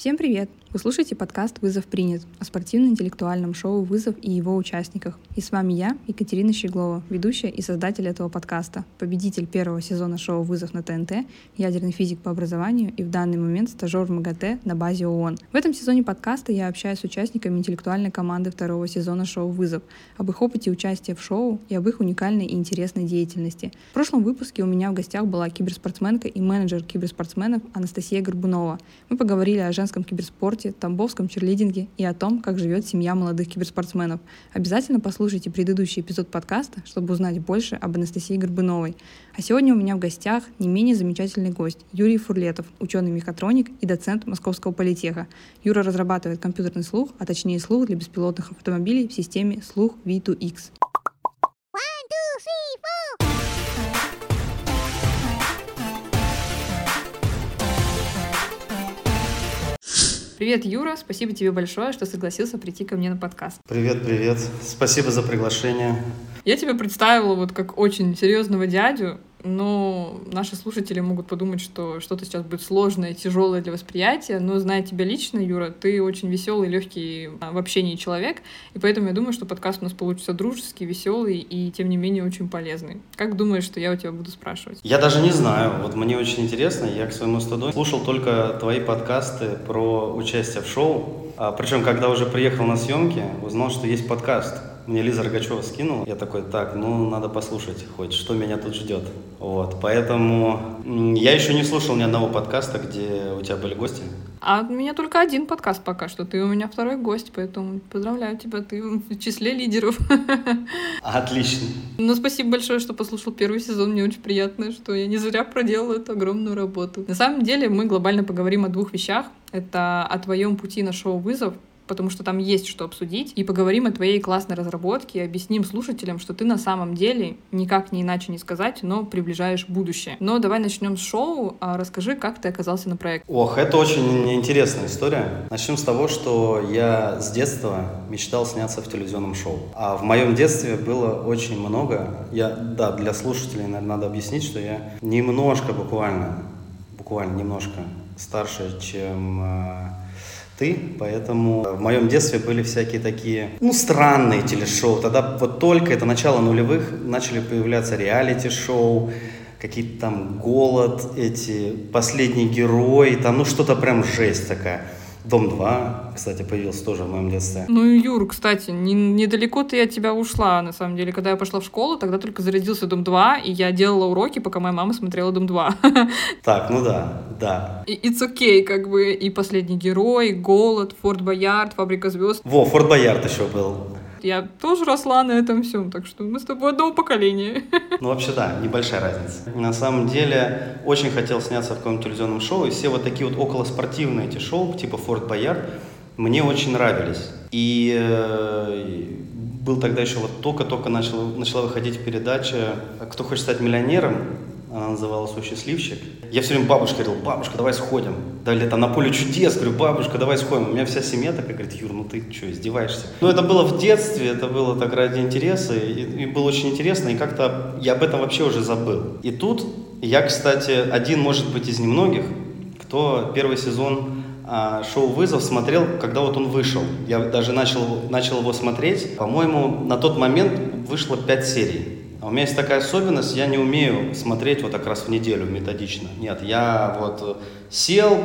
Всем привет! Вы слушаете подкаст «Вызов принят» о спортивно-интеллектуальном шоу «Вызов» и его участниках. И с вами я, Екатерина Щеглова, ведущая и создатель этого подкаста, победитель первого сезона шоу «Вызов» на ТНТ, ядерный физик по образованию и в данный момент стажер в МАГАТЭ на базе ООН. В этом сезоне подкаста я общаюсь с участниками интеллектуальной команды второго сезона шоу «Вызов», об их опыте участия в шоу и об их уникальной и интересной деятельности. В прошлом выпуске у меня в гостях была киберспортсменка и менеджер киберспортсменов Анастасия Горбунова. Мы поговорили о женском киберспорте, спорте, тамбовском черлидинге и о том, как живет семья молодых киберспортсменов. Обязательно послушайте предыдущий эпизод подкаста, чтобы узнать больше об Анастасии Горбуновой. А сегодня у меня в гостях не менее замечательный гость Юрий Фурлетов, ученый-мехатроник и доцент Московского политеха. Юра разрабатывает компьютерный слух, а точнее слух для беспилотных автомобилей в системе слух V2X. One, two, three, four. Привет, Юра, спасибо тебе большое, что согласился прийти ко мне на подкаст. Привет, привет. Спасибо за приглашение. Я тебя представила вот как очень серьезного дядю, но наши слушатели могут подумать, что что-то сейчас будет сложное, тяжелое для восприятия. Но зная тебя лично, Юра, ты очень веселый, легкий а, в общении человек, и поэтому я думаю, что подкаст у нас получится дружеский, веселый и тем не менее очень полезный. Как думаешь, что я у тебя буду спрашивать? Я даже не знаю. Вот мне очень интересно. Я к своему стыду слушал только твои подкасты про участие в шоу. А, причем, когда уже приехал на съемки, узнал, что есть подкаст. Мне Лиза Рогачева скинула. Я такой, так, ну, надо послушать хоть, что меня тут ждет. Вот, поэтому я еще не слушал ни одного подкаста, где у тебя были гости. А у меня только один подкаст пока что. Ты у меня второй гость, поэтому поздравляю тебя, ты в числе лидеров. Отлично. Ну, спасибо большое, что послушал первый сезон. Мне очень приятно, что я не зря проделала эту огромную работу. На самом деле мы глобально поговорим о двух вещах. Это о твоем пути на шоу «Вызов», потому что там есть что обсудить, и поговорим о твоей классной разработке, и объясним слушателям, что ты на самом деле, никак не иначе не сказать, но приближаешь будущее. Но давай начнем с шоу. А расскажи, как ты оказался на проекте. Ох, это очень интересная история. Начнем с того, что я с детства мечтал сняться в телевизионном шоу. А в моем детстве было очень много. Я, да, для слушателей, наверное, надо объяснить, что я немножко буквально, буквально немножко старше, чем э, ты, поэтому в моем детстве были всякие такие, ну, странные телешоу. Тогда вот только это начало нулевых начали появляться реалити-шоу, какие-то там голод, эти последний герой, там, ну, что-то прям жесть такая. Дом 2, кстати, появился тоже в моем детстве. Ну, Юр, кстати, не, недалеко ты от тебя ушла, на самом деле. Когда я пошла в школу, тогда только зародился Дом 2, и я делала уроки, пока моя мама смотрела Дом 2. Так, ну да, да. И it's okay, как бы, и Последний герой, Голод, Форт Боярд, Фабрика звезд. Во, Форт Боярд еще был. Я тоже росла на этом всем, так что мы с тобой одного поколения. Ну, вообще, да, небольшая разница. На самом деле, очень хотел сняться в каком-нибудь телевизионном шоу, и все вот такие вот околоспортивные эти шоу, типа «Форт Боярд», мне очень нравились. И э, был тогда еще вот только-только начал, начала выходить передача «Кто хочет стать миллионером», она называлась «О счастливчик». Я все время бабушке говорил, бабушка, давай сходим. Дали там на поле чудес, говорю, бабушка, давай сходим. У меня вся семья такая говорит, Юр, ну ты что, издеваешься? Ну это было в детстве, это было так ради интереса, и, и было очень интересно, и как-то я об этом вообще уже забыл. И тут я, кстати, один, может быть, из немногих, кто первый сезон а, шоу «Вызов» смотрел, когда вот он вышел. Я даже начал, начал его смотреть. По-моему, на тот момент вышло пять серий. А у меня есть такая особенность, я не умею смотреть вот так раз в неделю методично. Нет, я вот сел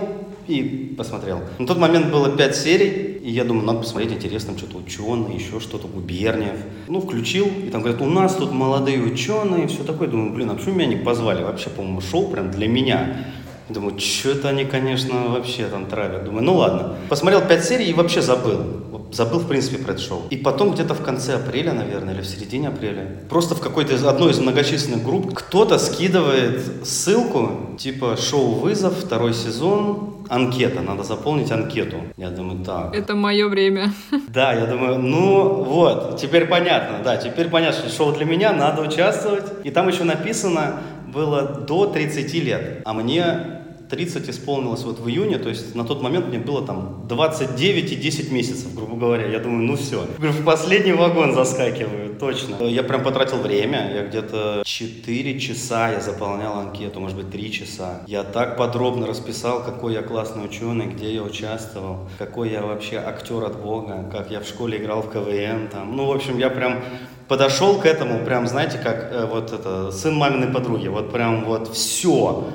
и посмотрел. На тот момент было пять серий, и я думаю, надо посмотреть интересно, что-то ученые, еще что-то, Губерниев. Ну, включил, и там говорят, у нас тут молодые ученые, все такое. Думаю, блин, а почему меня не позвали? Вообще, по-моему, шоу прям для меня. Думаю, что-то они, конечно, вообще там травят. Думаю, ну ладно. Посмотрел пять серий и вообще забыл забыл, в принципе, про это шоу. И потом где-то в конце апреля, наверное, или в середине апреля, просто в какой-то из одной из многочисленных групп кто-то скидывает ссылку, типа шоу «Вызов», второй сезон, анкета, надо заполнить анкету. Я думаю, так. Это мое время. Да, я думаю, ну вот, теперь понятно, да, теперь понятно, что шоу для меня, надо участвовать. И там еще написано было до 30 лет, а мне 30 исполнилось вот в июне, то есть на тот момент мне было там 29 и 10 месяцев, грубо говоря. Я думаю, ну все. В последний вагон заскакиваю, точно. Я прям потратил время, я где-то 4 часа я заполнял анкету, может быть 3 часа. Я так подробно расписал, какой я классный ученый, где я участвовал, какой я вообще актер от Бога, как я в школе играл в КВН. Там. Ну, в общем, я прям подошел к этому, прям, знаете, как э, вот это, сын маминой подруги, вот прям вот все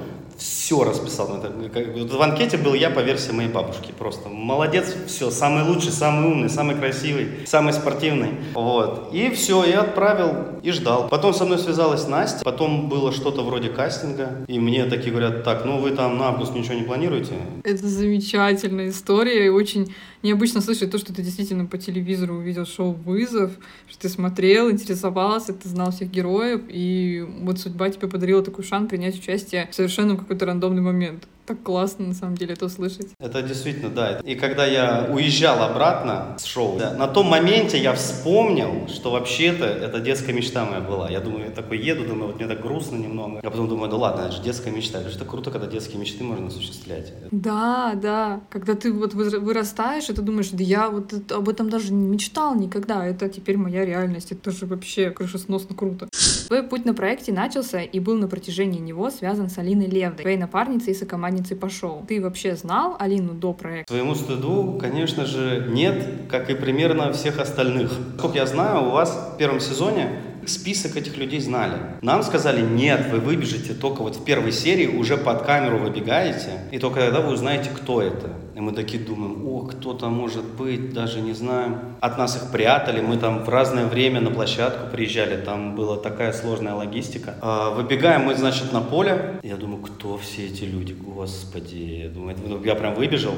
все расписал. В анкете был я по версии моей бабушки. Просто молодец, все, самый лучший, самый умный, самый красивый, самый спортивный. Вот. И все, я отправил и ждал. Потом со мной связалась Настя, потом было что-то вроде кастинга. И мне такие говорят, так, ну вы там на август ничего не планируете? Это замечательная история и очень необычно слышать то, что ты действительно по телевизору увидел шоу «Вызов», что ты смотрел, интересовался, ты знал всех героев, и вот судьба тебе подарила такой шанс принять участие в совершенно какой-то рандомный момент так классно, на самом деле, это услышать. Это действительно, да. И когда я уезжал обратно с шоу, да, на том моменте я вспомнил, что вообще-то это детская мечта моя была. Я думаю, я такой еду, думаю, вот мне так грустно немного. А потом думаю, да ладно, это же детская мечта. Это же круто, когда детские мечты можно осуществлять. Да, да. Когда ты вот вырастаешь, и ты думаешь, да я вот об этом даже не мечтал никогда. Это теперь моя реальность. Это же вообще крышесносно круто. Твой путь на проекте начался и был на протяжении него связан с Алиной Левдой, твоей напарницей и сокомандницей участницей пошел. Ты вообще знал Алину до проекта? Своему стыду, конечно же, нет, как и примерно всех остальных. Сколько я знаю, у вас в первом сезоне список этих людей знали. Нам сказали, нет, вы выбежите только вот в первой серии, уже под камеру выбегаете, и только тогда вы узнаете, кто это. И мы такие думаем, о, кто то может быть, даже не знаем. От нас их прятали, мы там в разное время на площадку приезжали, там была такая сложная логистика. А, выбегаем мы, значит, на поле. Я думаю, кто все эти люди, господи. Я, думаю, я прям выбежал,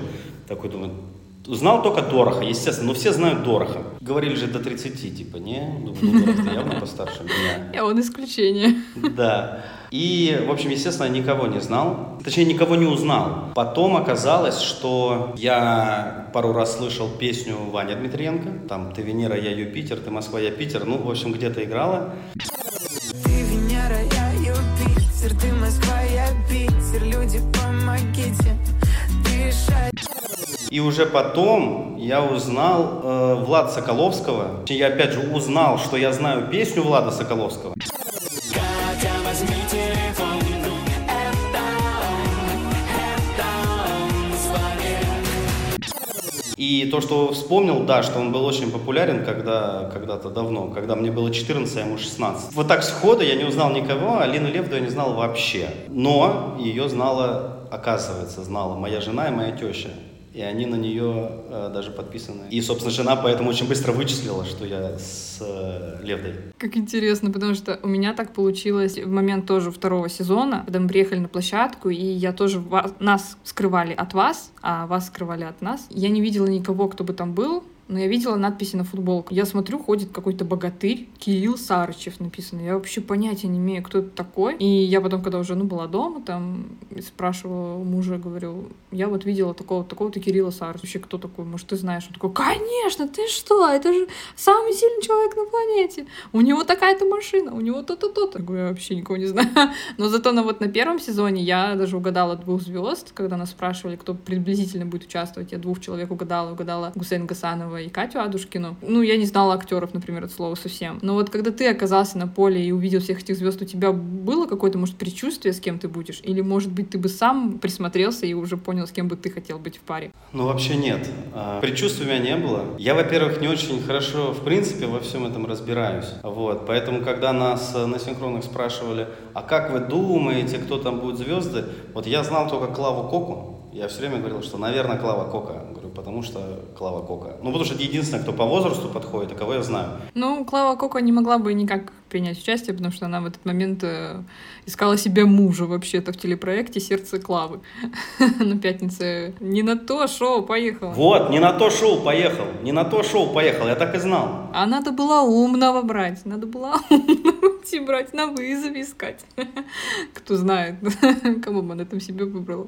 такой думаю, Узнал только Дороха, естественно, но все знают Дороха. Говорили же до 30, типа, не? Думаю, ну, Дорох явно постарше меня. Я он исключение. Да. И, в общем, естественно, никого не знал. Точнее, никого не узнал. Потом оказалось, что я пару раз слышал песню Вани Дмитриенко. Там «Ты Венера, я Юпитер, ты Москва, я Питер». Ну, в общем, где-то играла. Ты Венера, я Юпитер, ты Москва, я Питер, люди, помогите дышать. И уже потом я узнал э, Влада Соколовского. Я опять же узнал, что я знаю песню Влада Соколовского. И то, что вспомнил, да, что он был очень популярен когда, когда-то давно, когда мне было 14, а ему 16. Вот так сходу я не узнал никого, Алину Левду я не знал вообще. Но ее знала, оказывается, знала моя жена и моя теща и они на нее э, даже подписаны. И, собственно, жена поэтому очень быстро вычислила, что я с э, Левдой. Как интересно, потому что у меня так получилось в момент тоже второго сезона, когда мы приехали на площадку, и я тоже вас, нас скрывали от вас, а вас скрывали от нас. Я не видела никого, кто бы там был, но я видела надписи на футболку. Я смотрю, ходит какой-то богатырь, Кирилл Сарычев написано. Я вообще понятия не имею, кто это такой. И я потом, когда уже ну, была дома, там спрашивала мужа, говорю, я вот видела такого такого-то Кирилла Сарычева. Вообще, кто такой? Может, ты знаешь? Он такой, конечно, ты что? Это же самый сильный человек на планете. У него такая-то машина, у него то-то, то-то. Я говорю, я вообще никого не знаю. Но зато на, вот на первом сезоне я даже угадала двух звезд, когда нас спрашивали, кто приблизительно будет участвовать. Я двух человек угадала. Угадала Гусейн Гасанова и Катю Адушкину. Ну, я не знала актеров, например, от слова совсем. Но вот когда ты оказался на поле и увидел всех этих звезд, у тебя было какое-то, может, предчувствие, с кем ты будешь? Или, может быть, ты бы сам присмотрелся и уже понял, с кем бы ты хотел быть в паре? Ну, вообще нет. А, предчувствия у меня не было. Я, во-первых, не очень хорошо, в принципе, во всем этом разбираюсь. Вот. Поэтому, когда нас э, на синхронных спрашивали, а как вы думаете, кто там будет звезды, вот я знал только Клаву Коку, я все время говорил, что, наверное, Клава Кока. Потому что Клава Кока. Ну, потому что это единственное, кто по возрасту подходит, и кого я знаю. Ну, Клава Кока не могла бы никак принять участие, потому что она в этот момент э, искала себе мужа вообще-то в телепроекте «Сердце Клавы». На пятнице не на то шоу поехал. Вот, не на то шоу поехал, не на то шоу поехал, я так и знал. А надо было умного брать, надо было умного идти брать на вызове искать. Кто знает, кого бы она там себе выбрала.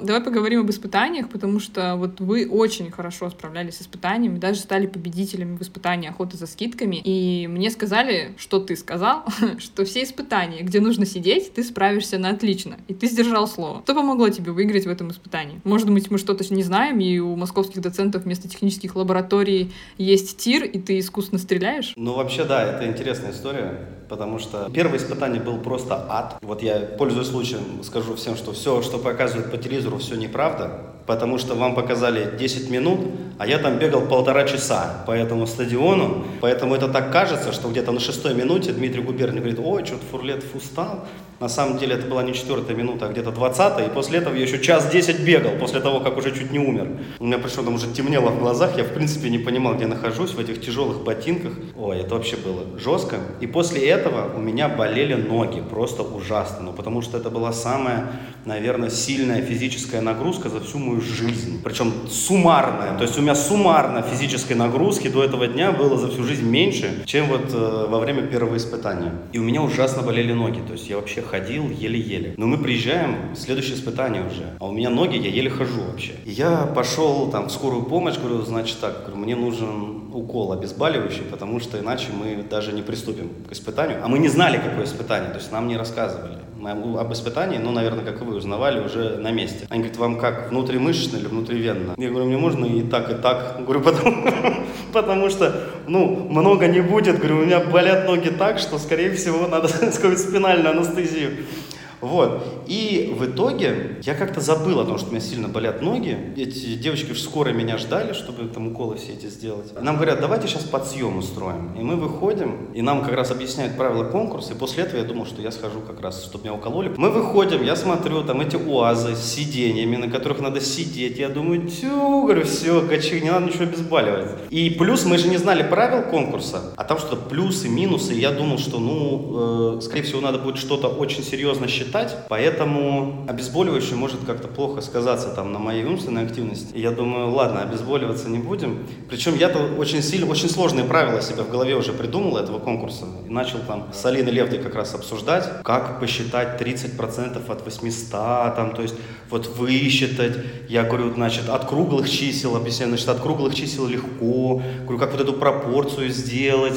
Давай поговорим об испытаниях, потому что вот вы очень хорошо справлялись с испытаниями, даже стали победителями в испытании охоты за скидками. И мне сказали, что ты сказал, что все испытания, где нужно сидеть, ты справишься на отлично. И ты сдержал слово. Что помогло тебе выиграть в этом испытании? Может быть, мы что-то не знаем, и у московских доцентов вместо технических лабораторий есть тир, и ты искусственно стреляешь? Ну, вообще, да, это интересная история, потому что первое испытание был просто ад. Вот я, пользуясь случаем, скажу всем, что все, что показывают по телевизору, все неправда, потому что вам показали 10 минут, а я там бегал полтора часа по этому стадиону, поэтому это так кажется, что где-то на шестой минуте Дмитрий Губерник говорит, ой, что-то Фурлет устал, на самом деле это была не четвертая минута, а где-то двадцатая, и после этого я еще час десять бегал, после того, как уже чуть не умер. У меня пришло там уже темнело в глазах, я в принципе не понимал, где нахожусь, в этих тяжелых ботинках. Ой, это вообще было жестко. И после этого у меня болели ноги, просто ужасно, ну потому что это была самая, наверное, сильная физическая нагрузка за всю мою жизнь. Причем суммарная, то есть у меня суммарно физической нагрузки до этого дня было за всю жизнь меньше, чем вот э, во время первого испытания. И у меня ужасно болели ноги, то есть я вообще ходил еле-еле. Но мы приезжаем, следующее испытание уже, а у меня ноги, я еле хожу вообще. Я пошел там в скорую помощь, говорю, значит так, говорю, мне нужен укол обезболивающий, потому что иначе мы даже не приступим к испытанию. А мы не знали, какое испытание, то есть нам не рассказывали. Об испытании, ну, наверное, как вы, узнавали уже на месте. Они говорят, вам как, внутримышечно или внутривенно? Я говорю, мне можно и так, и так. Говорю, потому, потому что, ну, много не будет. Говорю, у меня болят ноги так, что, скорее всего, надо сказать спинальную анестезию. Вот. И в итоге я как-то забыл о том, что у меня сильно болят ноги. Эти девочки в скорой меня ждали, чтобы там уколы все эти сделать. Нам говорят, давайте сейчас подсъем устроим. И мы выходим, и нам как раз объясняют правила конкурса. И после этого я думал, что я схожу как раз, чтобы меня укололи. Мы выходим, я смотрю, там эти УАЗы с сиденьями, на которых надо сидеть. Я думаю, тю, говорю, все, качи, не надо ничего обезболивать. И плюс мы же не знали правил конкурса, а там что-то плюсы, минусы. И я думал, что, ну, э, скорее всего, надо будет что-то очень серьезно считать считать, поэтому обезболивающее может как-то плохо сказаться там на моей умственной активности. И я думаю, ладно, обезболиваться не будем. Причем я-то очень сильно, очень сложные правила себе в голове уже придумал этого конкурса. И начал там с Алиной Левдой как раз обсуждать, как посчитать 30% от 800, там, то есть вот высчитать. Я говорю, значит, от круглых чисел, объясняю, значит, от круглых чисел легко. Говорю, как вот эту пропорцию сделать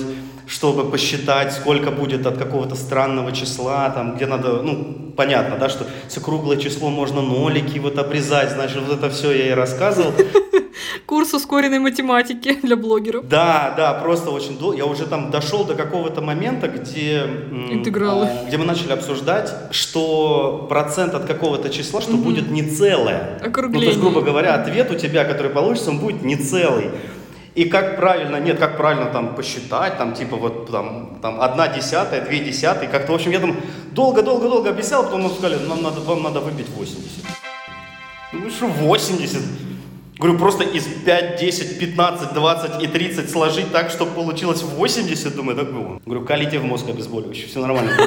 чтобы посчитать, сколько будет от какого-то странного числа, там, где надо, ну, понятно, да, что все круглое число можно нолики вот обрезать, значит, вот это все я и рассказывал. Курс ускоренной математики для блогеров. Да, да, просто очень долго. Я уже там дошел до какого-то момента, где... Интегралы. А, где мы начали обсуждать, что процент от какого-то числа, что угу. будет не целое. Округление. Ну, то есть, грубо говоря, ответ у тебя, который получится, он будет не целый. И как правильно, нет, как правильно там посчитать, там типа вот там, там одна десятая, две десятые, как-то, в общем, я там долго-долго-долго объяснял, потом нам сказали, нам надо, вам надо выбить 80. Ну что 80? Говорю, просто из 5, 10, 15, 20 и 30 сложить так, чтобы получилось 80, думаю, так было. Говорю, калите в мозг обезболивающий, все нормально.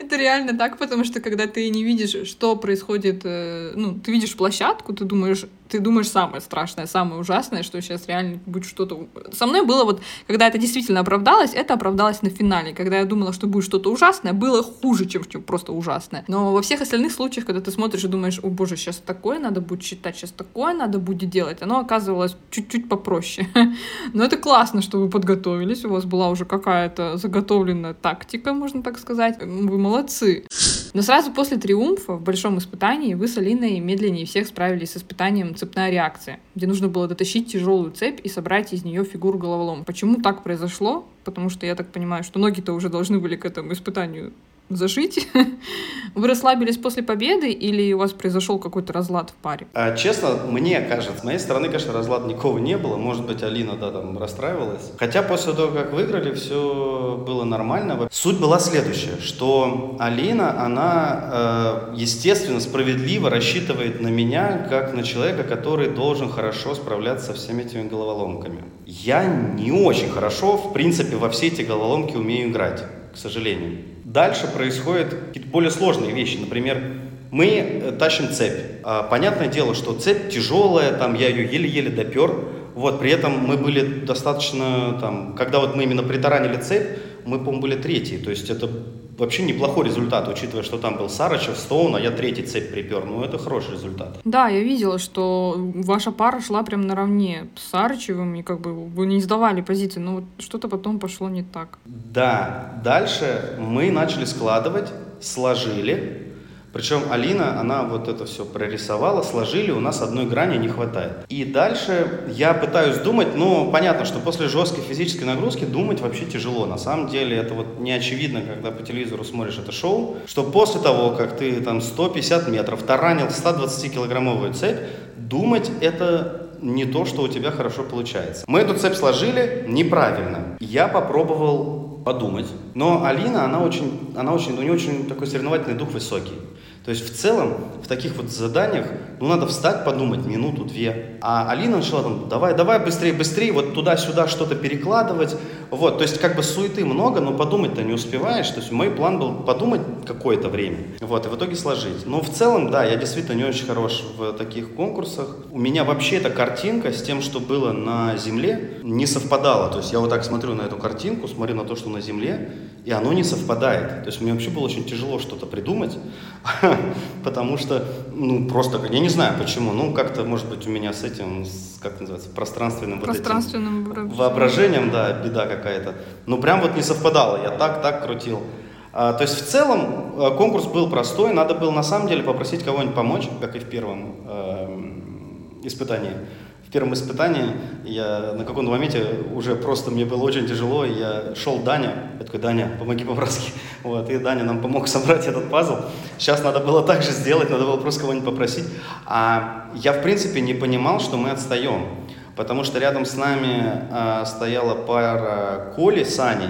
Это реально так, потому что когда ты не видишь, что происходит, э, ну, ты видишь площадку, ты думаешь, ты думаешь самое страшное, самое ужасное, что сейчас реально будет что-то... Со мной было вот, когда это действительно оправдалось, это оправдалось на финале. Когда я думала, что будет что-то ужасное, было хуже, чем, чем просто ужасное. Но во всех остальных случаях, когда ты смотришь и думаешь, о боже, сейчас такое надо будет читать, сейчас такое надо будет делать, оно оказывалось чуть-чуть попроще. Но это классно, что вы подготовились, у вас была уже какая-то заготовленная тактика, можно так сказать. Вы молодцы. Но сразу после триумфа в большом испытании вы с Алиной медленнее всех справились с испытанием цепная реакция, где нужно было дотащить тяжелую цепь и собрать из нее фигуру головолом. Почему так произошло? Потому что я так понимаю, что ноги-то уже должны были к этому испытанию зашить. Вы расслабились после победы или у вас произошел какой-то разлад в паре? А, честно, мне кажется, с моей стороны, конечно, разлада никого не было. Может быть, Алина, да, там расстраивалась. Хотя после того, как выиграли, все было нормально. Суть была следующая, что Алина, она, э, естественно, справедливо рассчитывает на меня, как на человека, который должен хорошо справляться со всеми этими головоломками. Я не очень хорошо, в принципе, во все эти головоломки умею играть, к сожалению. Дальше происходят какие-то более сложные вещи. Например, мы э, тащим цепь. А, понятное дело, что цепь тяжелая, там я ее еле-еле допер. Вот, при этом мы были достаточно, там, когда вот мы именно притаранили цепь, мы, по-моему, были третьи. То есть это вообще неплохой результат, учитывая, что там был Сарычев, Стоун, а я третий цепь припер. Ну, это хороший результат. Да, я видела, что ваша пара шла прям наравне с Сарычевым, и как бы вы не сдавали позиции, но вот что-то потом пошло не так. Да, дальше мы начали складывать, сложили, причем Алина, она вот это все прорисовала, сложили, у нас одной грани не хватает. И дальше я пытаюсь думать, но понятно, что после жесткой физической нагрузки думать вообще тяжело. На самом деле это вот не очевидно, когда по телевизору смотришь это шоу, что после того, как ты там 150 метров таранил 120-килограммовую цепь, думать это не то, что у тебя хорошо получается. Мы эту цепь сложили неправильно. Я попробовал подумать, но Алина, она очень, она очень, у нее очень такой соревновательный дух высокий. То есть в целом в таких вот заданиях, ну надо встать, подумать минуту-две. А Алина начала там, давай, давай быстрее, быстрее, вот туда-сюда что-то перекладывать. Вот, то есть как бы суеты много, но подумать-то не успеваешь. То есть мой план был подумать какое-то время. Вот, и в итоге сложить. Но в целом, да, я действительно не очень хорош в таких конкурсах. У меня вообще эта картинка с тем, что было на Земле, не совпадала. То есть я вот так смотрю на эту картинку, смотрю на то, что на Земле, и оно не совпадает. То есть мне вообще было очень тяжело что-то придумать, потому что, ну, просто, я не знаю почему, ну, как-то, может быть, у меня с этим, как называется, пространственным, пространственным вот этим воображением, да, беда какая-то. Ну, прям вот не совпадало, я так, так крутил. А, то есть, в целом, э, конкурс был простой, надо было, на самом деле, попросить кого-нибудь помочь, как и в первом э, испытании в первом испытании я на каком-то моменте уже просто мне было очень тяжело, и я шел Даня, я такой, Даня, помоги по-братски. Вот, и Даня нам помог собрать этот пазл. Сейчас надо было так же сделать, надо было просто кого-нибудь попросить. А я, в принципе, не понимал, что мы отстаем, потому что рядом с нами а, стояла пара Коли с Аней,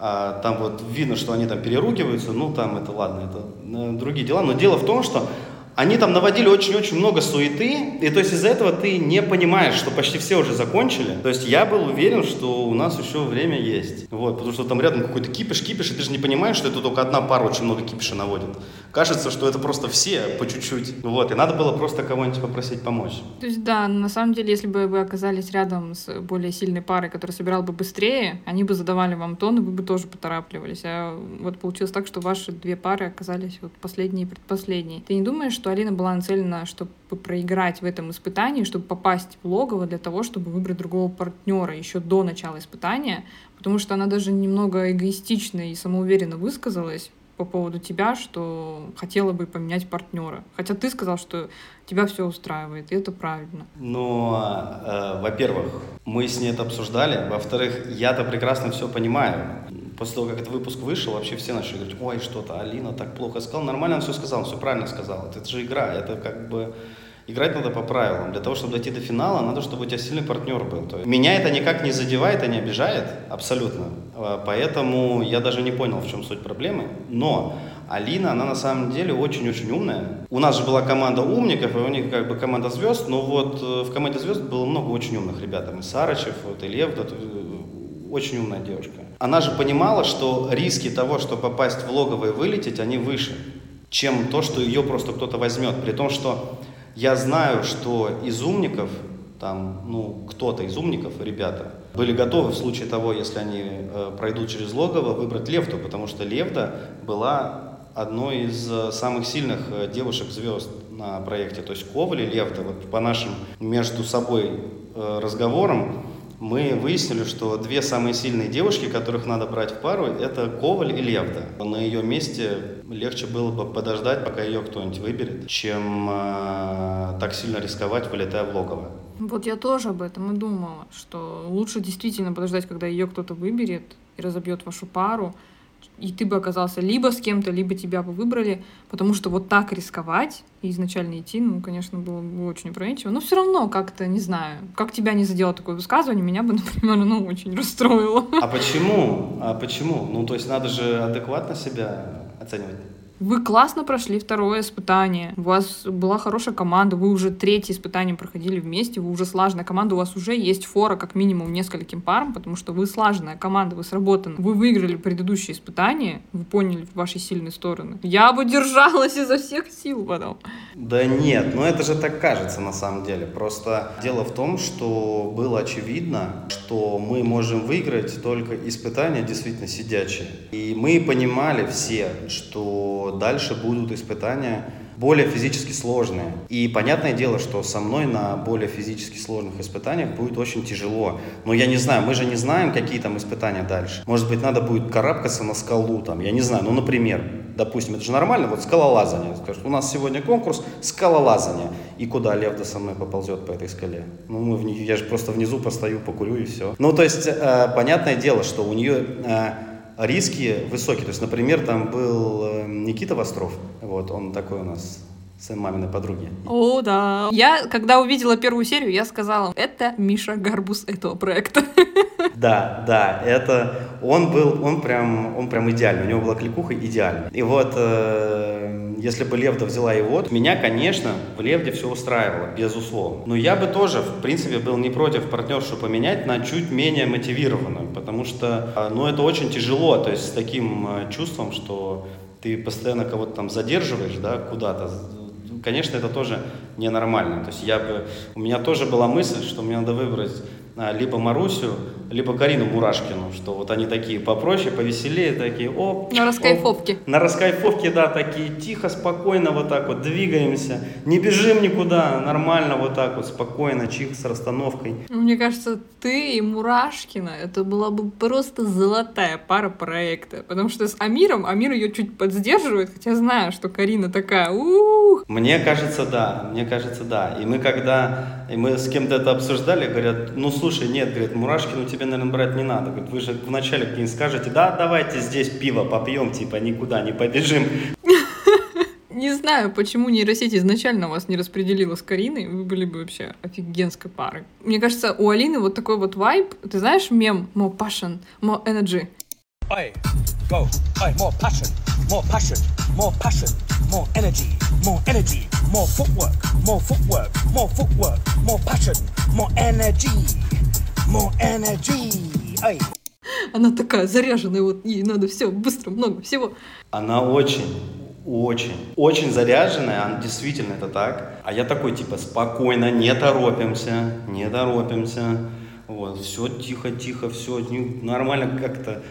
а, там вот видно, что они там переругиваются, ну там это ладно, это э, другие дела, но дело в том, что они там наводили очень-очень много суеты, и то есть из-за этого ты не понимаешь, что почти все уже закончили. То есть я был уверен, что у нас еще время есть. Вот, потому что там рядом какой-то кипиш, кипиш, и ты же не понимаешь, что это только одна пара очень много кипиша наводит. Кажется, что это просто все по чуть-чуть. Вот, и надо было просто кого-нибудь попросить помочь. То есть да, на самом деле, если бы вы оказались рядом с более сильной парой, которая собирала бы быстрее, они бы задавали вам тон, и вы бы тоже поторапливались. А вот получилось так, что ваши две пары оказались вот последние и предпоследние. Ты не думаешь, что Алина была нацелена, чтобы проиграть в этом испытании, чтобы попасть в логово для того, чтобы выбрать другого партнера еще до начала испытания, потому что она даже немного эгоистично и самоуверенно высказалась по поводу тебя, что хотела бы поменять партнера. Хотя ты сказал, что тебя все устраивает, и это правильно. Ну, э, во-первых, мы с ней это обсуждали. Во-вторых, я-то прекрасно все понимаю. После того, как этот выпуск вышел, вообще все начали говорить, ой, что-то, Алина так плохо сказала. Нормально он все сказал, все правильно сказал. Это же игра, это как бы... Играть надо по правилам. Для того, чтобы дойти до финала, надо, чтобы у тебя сильный партнер был. То есть, меня это никак не задевает и не обижает, абсолютно. А, поэтому я даже не понял, в чем суть проблемы. Но Алина, она на самом деле очень-очень умная. У нас же была команда умников, и у них как бы команда звезд, но вот э, в команде звезд было много очень умных ребят. Там и Сарычев, вот и Лев, да, очень умная девушка. Она же понимала, что риски того, что попасть в логово и вылететь, они выше, чем то, что ее просто кто-то возьмет. При том, что я знаю, что из умников, там, ну, кто-то из умников, ребята, были готовы в случае того, если они э, пройдут через логово, выбрать Левту, потому что Левта была одной из э, самых сильных э, девушек-звезд на проекте. То есть Коваль и Левта, вот по нашим между собой э, разговорам, мы выяснили, что две самые сильные девушки, которых надо брать в пару, это Коваль и Левда. На ее месте легче было бы подождать, пока ее кто-нибудь выберет, чем э, так сильно рисковать, вылетая в логово. Вот я тоже об этом и думала, что лучше действительно подождать, когда ее кто-то выберет и разобьет вашу пару, и ты бы оказался либо с кем-то, либо тебя бы выбрали, потому что вот так рисковать и изначально идти, ну, конечно, было бы очень опрометчиво. Но все равно как-то, не знаю, как тебя не задело такое высказывание, меня бы, например, ну, очень расстроило. А почему? А почему? Ну, то есть надо же адекватно себя оценивать. Вы классно прошли второе испытание. У вас была хорошая команда, вы уже третье испытание проходили вместе, вы уже слаженная команда, у вас уже есть фора как минимум нескольким парам, потому что вы слаженная команда, вы сработаны. Вы выиграли предыдущее испытание, вы поняли ваши сильные стороны. Я бы держалась изо всех сил потом. Да нет, ну это же так кажется на самом деле. Просто дело в том, что было очевидно, что мы можем выиграть только испытания действительно сидячие. И мы понимали все, что дальше будут испытания более физически сложные. И понятное дело, что со мной на более физически сложных испытаниях будет очень тяжело. Но я не знаю, мы же не знаем, какие там испытания дальше. Может быть, надо будет карабкаться на скалу там, я не знаю. Ну, например, допустим, это же нормально, вот скалолазание. Скажут, у нас сегодня конкурс скалолазания. И куда Левда со мной поползет по этой скале? Ну, мы в, я же просто внизу постою, покурю и все. Ну, то есть, э, понятное дело, что у нее... Э, риски высокие. То есть, например, там был э, Никита Востров, вот, он такой у нас сын маминой подруги. О, да. Я, когда увидела первую серию, я сказала, это Миша Гарбус этого проекта. Да, да, это он был, он прям, он прям идеальный, у него была кликуха идеальная. И вот, э, если бы Левда взяла его, меня, конечно, в Левде все устраивало, безусловно. Но я бы тоже, в принципе, был не против партнершу поменять на чуть менее мотивированную, потому что, э, ну, это очень тяжело, то есть с таким э, чувством, что ты постоянно кого-то там задерживаешь, да, куда-то, конечно, это тоже ненормально. То есть я бы, у меня тоже была мысль, что мне надо выбрать а, либо Марусю, либо Карину Мурашкину, что вот они такие попроще, повеселее, такие, оп. На раскайфовке. Оп, на раскайфовке, да, такие тихо, спокойно вот так вот двигаемся, не бежим никуда, нормально вот так вот, спокойно, чих с расстановкой. Мне кажется, ты и Мурашкина, это была бы просто золотая пара проекта, потому что с Амиром, Амир ее чуть подсдерживает, хотя знаю, что Карина такая, ух. Мне кажется, да, мне кажется, да. И мы когда, и мы с кем-то это обсуждали, говорят, ну слушай, слушай, нет, говорит, Мурашкину тебе, наверное, брать не надо. Говорит, вы же вначале где-нибудь скажете, да, давайте здесь пиво попьем, типа, никуда не побежим. Не знаю, почему нейросеть изначально вас не распределила с Кариной, вы были бы вообще офигенской парой. Мне кажется, у Алины вот такой вот вайб, ты знаешь мем «more passion, more energy»? Oi, go, oi, more passion, more passion, more passion, more energy, more energy, more footwork, more footwork, more footwork, more passion, more energy, more energy. Ой. Она такая заряженная, вот ей надо все быстро, много всего. Она очень, очень, очень заряженная, она действительно это так. А я такой, типа, спокойно, не торопимся, не торопимся. Вот, все тихо-тихо, все нормально как-то.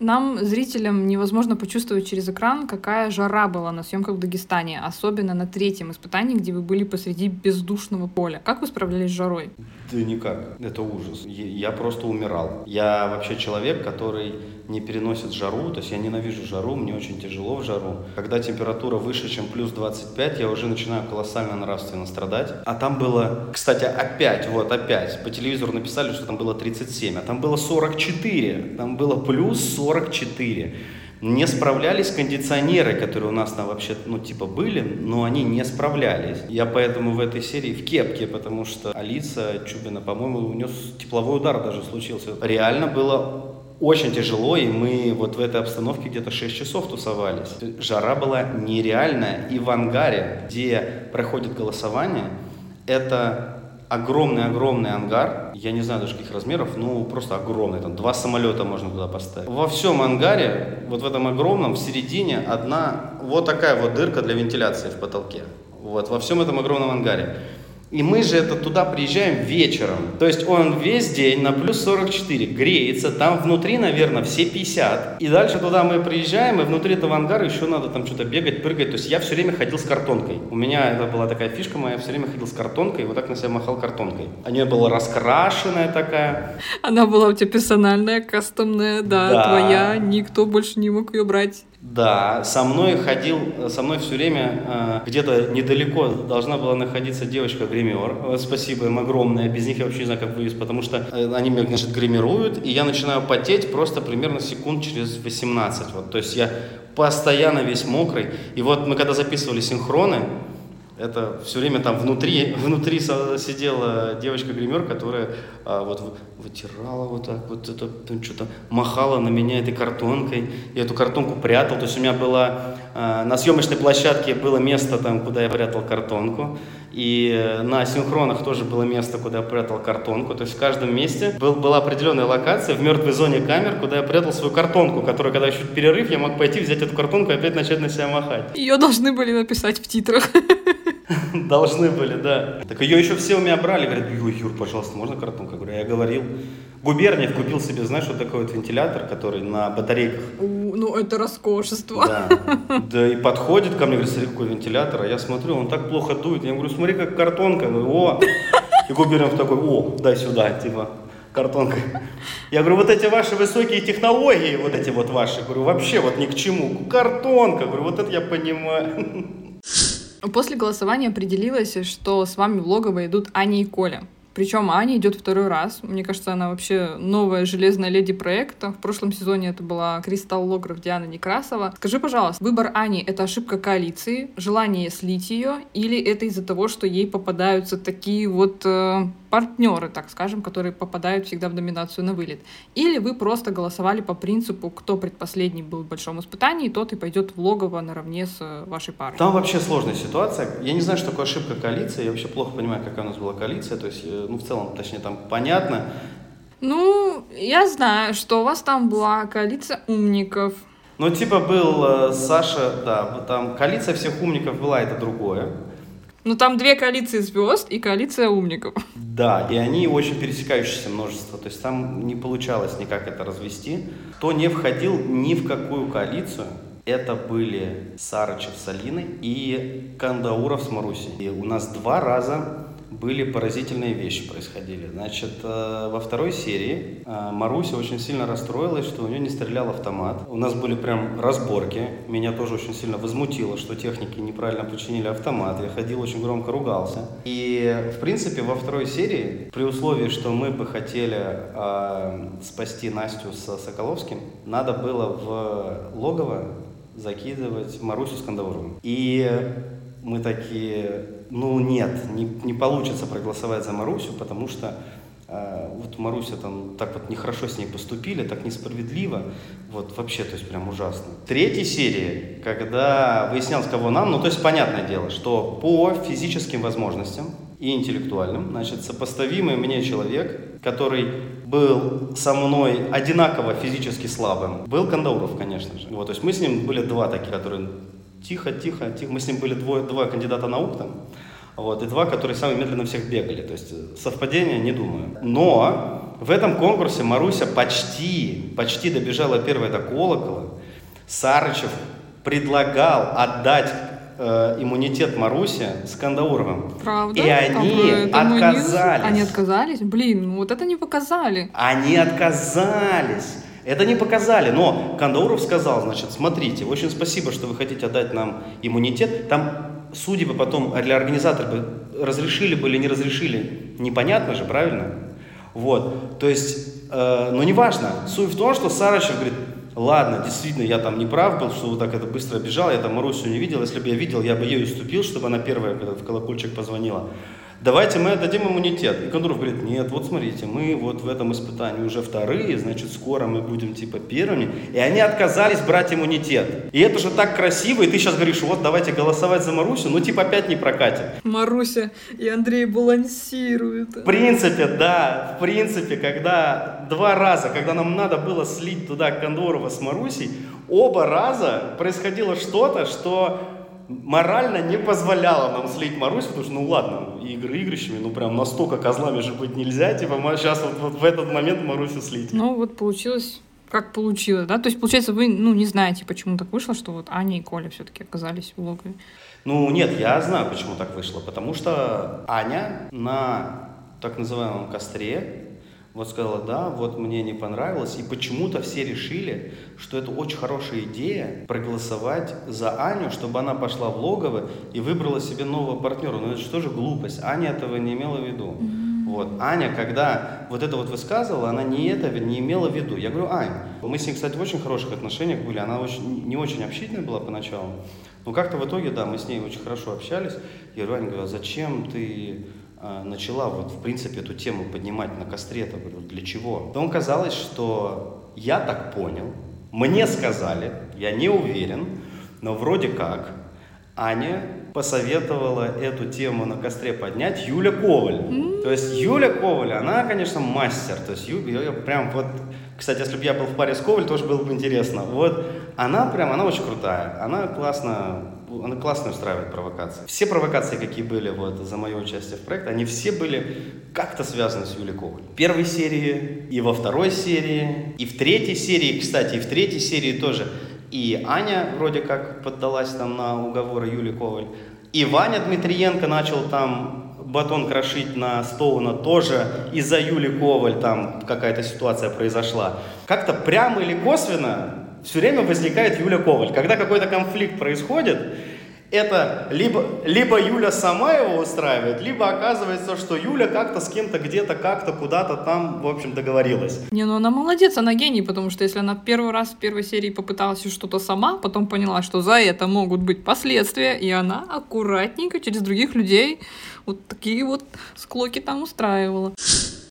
Нам, зрителям, невозможно почувствовать через экран, какая жара была на съемках в Дагестане, особенно на третьем испытании, где вы были посреди бездушного поля. Как вы справлялись с жарой? Да никак. Это ужас. Я просто умирал. Я вообще человек, который не переносит жару, то есть я ненавижу жару, мне очень тяжело в жару. Когда температура выше, чем плюс 25, я уже начинаю колоссально нравственно страдать. А там было, кстати, опять, вот опять, по телевизору написали, что там было 37, а там было 44, там было плюс 44 не справлялись кондиционеры, которые у нас там вообще, ну, типа, были, но они не справлялись. Я поэтому в этой серии в кепке, потому что Алиса Чубина, по-моему, у нее тепловой удар даже случился. Реально было очень тяжело, и мы вот в этой обстановке где-то 6 часов тусовались. Жара была нереальная, и в ангаре, где проходит голосование, это огромный-огромный ангар, я не знаю даже каких размеров, ну просто огромный, там два самолета можно туда поставить. Во всем ангаре, вот в этом огромном, в середине одна вот такая вот дырка для вентиляции в потолке. Вот, во всем этом огромном ангаре. И мы же это туда приезжаем вечером. То есть он весь день на плюс 44 греется, там внутри, наверное, все 50. И дальше туда мы приезжаем, и внутри этого ангара еще надо там что-то бегать, прыгать. То есть я все время ходил с картонкой. У меня это была такая фишка моя, я все время ходил с картонкой, и вот так на себя махал картонкой. А нее была раскрашенная такая. Она была у тебя персональная, кастомная, да, да. твоя, никто больше не мог ее брать. Да, со мной ходил, со мной все время э, где-то недалеко должна была находиться девочка-гример. Спасибо им огромное, без них я вообще не знаю, как вывез, потому что э, они меня, значит, гримируют, и я начинаю потеть просто примерно секунд через 18. Вот, то есть я постоянно весь мокрый. И вот мы когда записывали синхроны, Это все время там внутри, внутри сидела девочка-гример, которая а, вот вытирала вот так вот, это, что-то махала на меня этой картонкой. Я эту картонку прятал. То есть у меня была а, на съемочной площадке было место там, куда я прятал картонку. И на синхронах тоже было место, куда я прятал картонку. То есть в каждом месте был, была определенная локация в мертвой зоне камер, куда я прятал свою картонку, которую, когда еще перерыв, я мог пойти, взять эту картонку и опять начать на себя махать. Ее должны были написать в титрах. Должны были, да. Так ее еще все у меня брали, говорят, Ой, Юр, пожалуйста, можно картонку? Я говорю, я говорил. Губерниев купил себе, знаешь, вот такой вот вентилятор, который на батарейках. У, ну, это роскошество. Да. да, и подходит ко мне, говорит, смотри, какой вентилятор. А я смотрю, он так плохо дует. Я говорю, смотри, как картонка. Я говорю, о. И Губерниев такой, о, дай сюда, типа, картонка. Я говорю, вот эти ваши высокие технологии, вот эти вот ваши, говорю, вообще вот ни к чему. Картонка, говорю, вот это я понимаю. После голосования определилось, что с вами в логово идут Аня и Коля. Причем Аня идет второй раз. Мне кажется, она вообще новая железная леди проекта. В прошлом сезоне это была Кристалл Логров Диана Некрасова. Скажи, пожалуйста, выбор Ани — это ошибка коалиции, желание слить ее, или это из-за того, что ей попадаются такие вот э, партнеры, так скажем, которые попадают всегда в номинацию на вылет? Или вы просто голосовали по принципу, кто предпоследний был в большом испытании, тот и пойдет в логово наравне с э, вашей парой? Там вообще сложная ситуация. Я не знаю, что такое ошибка коалиции. Я вообще плохо понимаю, какая у нас была коалиция. То есть э, ну, в целом, точнее, там понятно. Ну, я знаю, что у вас там была коалиция умников. Ну, типа был э, Саша, да, там коалиция всех умников была, это другое. Ну, там две коалиции звезд и коалиция умников. Да, и они очень пересекающиеся множество. То есть там не получалось никак это развести. Кто не входил ни в какую коалицию, это были Сарычев с Алиной и Кандауров с Марусей. И у нас два раза были поразительные вещи происходили. Значит, э, во второй серии э, Маруся очень сильно расстроилась, что у нее не стрелял автомат. У нас были прям разборки. Меня тоже очень сильно возмутило, что техники неправильно починили автомат. Я ходил, очень громко ругался. И, в принципе, во второй серии, при условии, что мы бы хотели э, спасти Настю с Соколовским, надо было в логово закидывать Марусю с Кандауровым. И мы такие, ну нет, не, не получится проголосовать за Марусю, потому что э, вот Маруся там так вот нехорошо с ней поступили, так несправедливо, вот вообще, то есть прям ужасно. В третьей серии, когда выяснялось, кого нам, ну то есть понятное дело, что по физическим возможностям и интеллектуальным, значит, сопоставимый мне человек, который был со мной одинаково физически слабым, был Кандауров, конечно же. Вот, то есть мы с ним были два таких, которые тихо, тихо, тихо. Мы с ним были двое, два кандидата наук там, вот, и два, которые самые медленно всех бегали. То есть э, совпадение, не думаю. Но в этом конкурсе Маруся почти, почти добежала первой до колокола. Сарычев предлагал отдать э, иммунитет Маруси с Кандауровым. Правда? И они а отказались. Они отказались? Блин, ну вот это не показали. Они отказались. Это не показали, но Кандауров сказал, значит, смотрите, очень спасибо, что вы хотите отдать нам иммунитет. Там судьи бы потом, для организаторов бы разрешили бы или не разрешили, непонятно же, правильно? Вот, то есть, э, но неважно. Суть в том, что Сарычев говорит, ладно, действительно, я там не прав был, что вот так это быстро бежал, я там Марусю не видел, если бы я видел, я бы ее уступил, чтобы она первая в колокольчик позвонила давайте мы отдадим иммунитет. И Кондуров говорит, нет, вот смотрите, мы вот в этом испытании уже вторые, значит, скоро мы будем типа первыми. И они отказались брать иммунитет. И это же так красиво, и ты сейчас говоришь, вот давайте голосовать за Марусю, ну типа опять не прокатит. Маруся и Андрей балансируют. В принципе, да, в принципе, когда два раза, когда нам надо было слить туда Кондорова с Марусей, оба раза происходило что-то, что морально не позволяло нам слить Марусь, потому что, ну ладно, игры игрищами, ну прям настолько козлами же быть нельзя, типа сейчас вот, вот в этот момент Марусю слить. Ну вот получилось как получилось, да? То есть, получается, вы, ну, не знаете, почему так вышло, что вот Аня и Коля все-таки оказались в логове? Ну, нет, я знаю, почему так вышло. Потому что Аня на так называемом костре вот сказала, да, вот мне не понравилось. И почему-то все решили, что это очень хорошая идея проголосовать за Аню, чтобы она пошла в логово и выбрала себе нового партнера. Но это же тоже глупость. Аня этого не имела в виду. Вот. Аня, когда вот это вот высказывала, она не это не имела в виду. Я говорю, Ань, мы с ней, кстати, в очень хороших отношениях были, она очень, не очень общительная была поначалу, но как-то в итоге, да, мы с ней очень хорошо общались. Я говорю, Аня, говорю, а зачем ты начала вот, в принципе, эту тему поднимать на костре-то? Говорю, для чего? Потом казалось, что я так понял, мне сказали, я не уверен, но вроде как Аня посоветовала эту тему на костре поднять Юля Коваль. Mm-hmm. То есть Юля Коваль, она, конечно, мастер. То есть Юля, прям вот, кстати, если бы я был в паре с Коваль, тоже было бы интересно. Вот она прям, она очень крутая. Она классно, она классно устраивает провокации. Все провокации, какие были вот за мое участие в проекте, они все были как-то связаны с Юлей Коваль. В первой серии, и во второй серии, и в третьей серии, кстати, и в третьей серии тоже и Аня вроде как поддалась там на уговоры Юли Коваль. И Ваня Дмитриенко начал там батон крошить на Стоуна тоже из-за Юли Коваль там какая-то ситуация произошла. Как-то прямо или косвенно все время возникает Юля Коваль. Когда какой-то конфликт происходит, это либо, либо Юля сама его устраивает, либо оказывается, что Юля как-то с кем-то где-то как-то куда-то там, в общем, договорилась. Не, ну она молодец, она гений, потому что если она первый раз в первой серии попыталась что-то сама, потом поняла, что за это могут быть последствия, и она аккуратненько через других людей вот такие вот склоки там устраивала.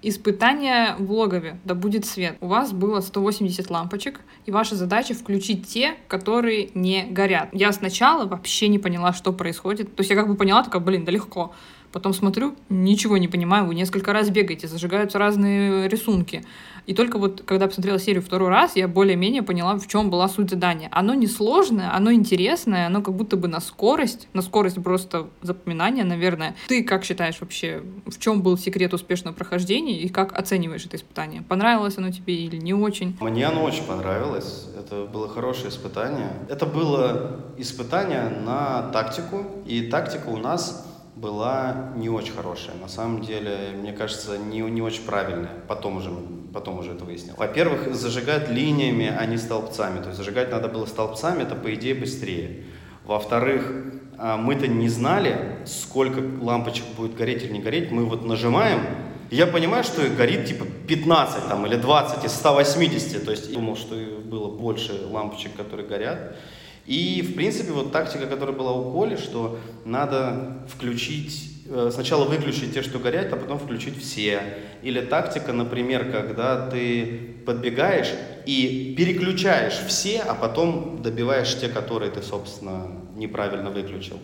Испытание в логове, да будет свет. У вас было 180 лампочек, и ваша задача включить те, которые не горят. Я сначала вообще не поняла, что происходит. То есть я как бы поняла, такая, блин, да легко. Потом смотрю, ничего не понимаю, вы несколько раз бегаете, зажигаются разные рисунки. И только вот, когда посмотрела серию второй раз, я более-менее поняла, в чем была суть задания. Оно не сложное, оно интересное, оно как будто бы на скорость, на скорость просто запоминания, наверное. Ты как считаешь вообще, в чем был секрет успешного прохождения и как оцениваешь это испытание? Понравилось оно тебе или не очень? Мне оно очень понравилось. Это было хорошее испытание. Это было испытание на тактику, и тактика у нас была не очень хорошая. На самом деле, мне кажется, не, не очень правильная. Потом уже, потом уже это выяснил. Во-первых, зажигать линиями, а не столбцами. То есть зажигать надо было столбцами, это по идее быстрее. Во-вторых, а, мы-то не знали, сколько лампочек будет гореть или не гореть. Мы вот нажимаем, я понимаю, что горит типа 15 там, или 20 из 180. То есть я думал, что было больше лампочек, которые горят. И, в принципе, вот тактика, которая была у Коли, что надо включить, э, сначала выключить те, что горят, а потом включить все. Или тактика, например, когда ты подбегаешь и переключаешь все, а потом добиваешь те, которые ты, собственно, неправильно выключил.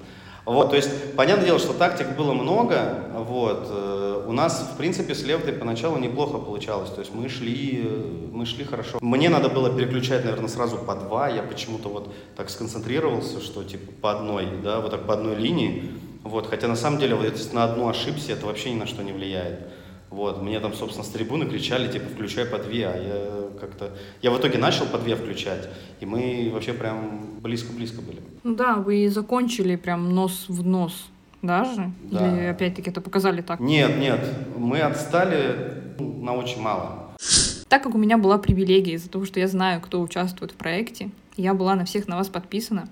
Вот, то есть, понятное дело, что тактик было много, вот, э, у нас, в принципе, с Левтой поначалу неплохо получалось, то есть мы шли, э, мы шли хорошо. Мне надо было переключать, наверное, сразу по два, я почему-то вот так сконцентрировался, что, типа, по одной, да, вот так по одной линии, вот, хотя на самом деле, вот если на одну ошибся, это вообще ни на что не влияет. Вот, мне там, собственно, с трибуны кричали, типа, включай по две, а я как-то... Я в итоге начал по две включать, и мы вообще прям близко-близко были. Ну да, вы закончили прям нос в нос даже? Да. Или опять-таки это показали так? Нет, нет, мы отстали на очень мало. Так как у меня была привилегия из-за того, что я знаю, кто участвует в проекте, я была на всех на вас подписана,